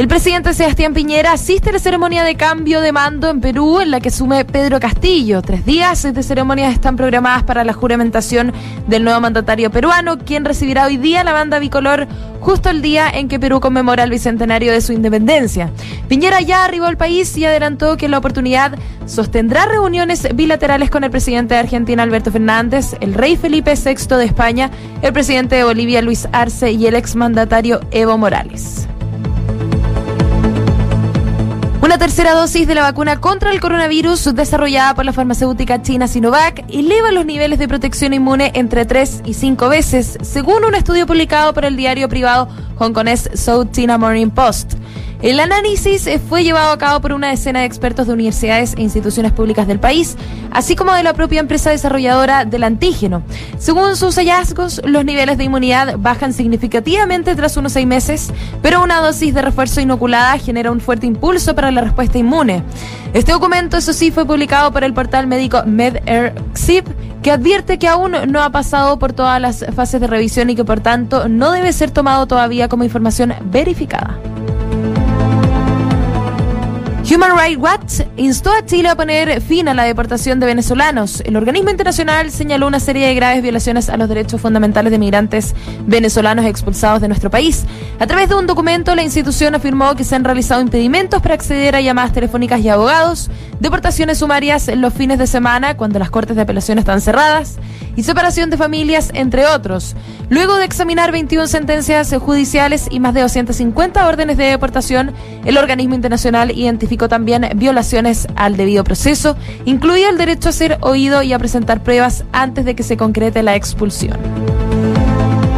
El presidente Sebastián Piñera asiste a la ceremonia de cambio de mando en Perú, en la que sume Pedro Castillo. Tres días de ceremonias están programadas para la juramentación del nuevo mandatario peruano, quien recibirá hoy día la banda bicolor justo el día en que Perú conmemora el bicentenario de su independencia. Piñera ya arribó al país y adelantó que en la oportunidad sostendrá reuniones bilaterales con el presidente de Argentina Alberto Fernández, el rey Felipe VI de España, el presidente de Bolivia Luis Arce y el exmandatario Evo Morales. Una tercera dosis de la vacuna contra el coronavirus desarrollada por la farmacéutica china Sinovac eleva los niveles de protección inmune entre 3 y 5 veces, según un estudio publicado por el diario privado hongkonés South China Morning Post. El análisis fue llevado a cabo por una decena de expertos de universidades e instituciones públicas del país, así como de la propia empresa desarrolladora del antígeno. Según sus hallazgos, los niveles de inmunidad bajan significativamente tras unos seis meses, pero una dosis de refuerzo inoculada genera un fuerte impulso para la respuesta inmune. Este documento, eso sí, fue publicado por el portal médico MedAirXip, que advierte que aún no ha pasado por todas las fases de revisión y que por tanto no debe ser tomado todavía como información verificada. Human Rights Watch instó a Chile a poner fin a la deportación de venezolanos. El organismo internacional señaló una serie de graves violaciones a los derechos fundamentales de migrantes venezolanos expulsados de nuestro país. A través de un documento, la institución afirmó que se han realizado impedimentos para acceder a llamadas telefónicas y abogados, deportaciones sumarias en los fines de semana cuando las cortes de apelación están cerradas y separación de familias, entre otros. Luego de examinar 21 sentencias judiciales y más de 250 órdenes de deportación, el organismo internacional identificó también violaciones al debido proceso, incluido el derecho a ser oído y a presentar pruebas antes de que se concrete la expulsión.